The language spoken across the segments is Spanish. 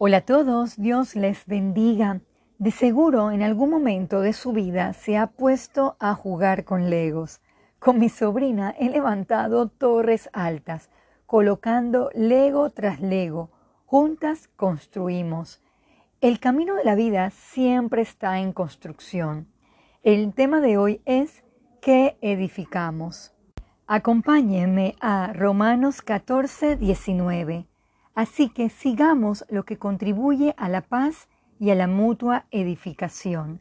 Hola a todos, Dios les bendiga. De seguro en algún momento de su vida se ha puesto a jugar con legos. Con mi sobrina he levantado torres altas, colocando lego tras lego. Juntas construimos. El camino de la vida siempre está en construcción. El tema de hoy es ¿qué edificamos? Acompáñenme a Romanos 14, 19. Así que sigamos lo que contribuye a la paz y a la mutua edificación.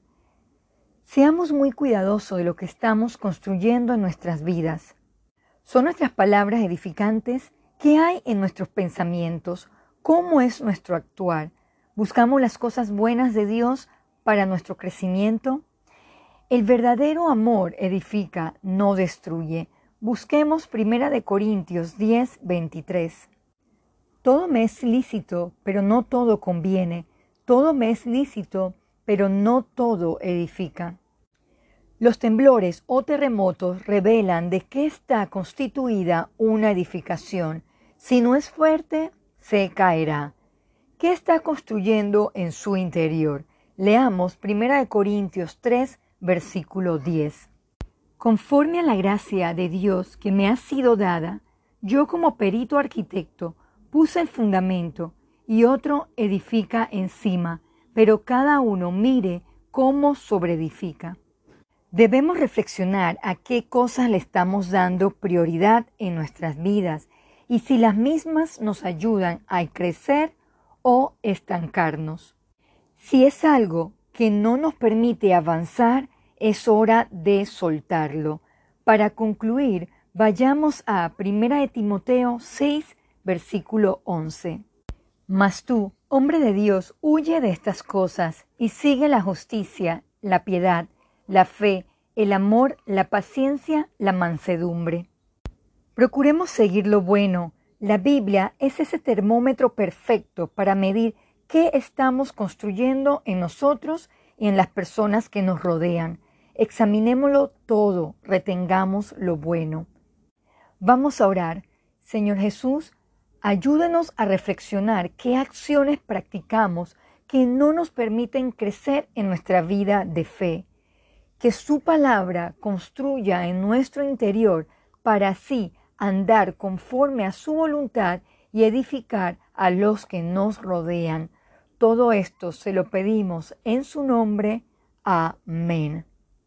Seamos muy cuidadosos de lo que estamos construyendo en nuestras vidas. ¿Son nuestras palabras edificantes? ¿Qué hay en nuestros pensamientos? ¿Cómo es nuestro actuar? ¿Buscamos las cosas buenas de Dios para nuestro crecimiento? El verdadero amor edifica, no destruye. Busquemos 1 de Corintios 10, 23. Todo me es lícito, pero no todo conviene. Todo me es lícito, pero no todo edifica. Los temblores o terremotos revelan de qué está constituida una edificación. Si no es fuerte, se caerá. ¿Qué está construyendo en su interior? Leamos 1 Corintios 3, versículo 10. Conforme a la gracia de Dios que me ha sido dada, yo como perito arquitecto puse el fundamento y otro edifica encima, pero cada uno mire cómo sobreedifica. Debemos reflexionar a qué cosas le estamos dando prioridad en nuestras vidas y si las mismas nos ayudan a crecer o estancarnos. Si es algo que no nos permite avanzar, es hora de soltarlo. Para concluir, vayamos a 1 de Timoteo 6, versículo 11. Mas tú, hombre de Dios, huye de estas cosas y sigue la justicia, la piedad, la fe, el amor, la paciencia, la mansedumbre. Procuremos seguir lo bueno. La Biblia es ese termómetro perfecto para medir qué estamos construyendo en nosotros y en las personas que nos rodean. Examinémoslo todo, retengamos lo bueno. Vamos a orar. Señor Jesús, Ayúdanos a reflexionar qué acciones practicamos que no nos permiten crecer en nuestra vida de fe. Que su palabra construya en nuestro interior para así andar conforme a su voluntad y edificar a los que nos rodean. Todo esto se lo pedimos en su nombre. Amén.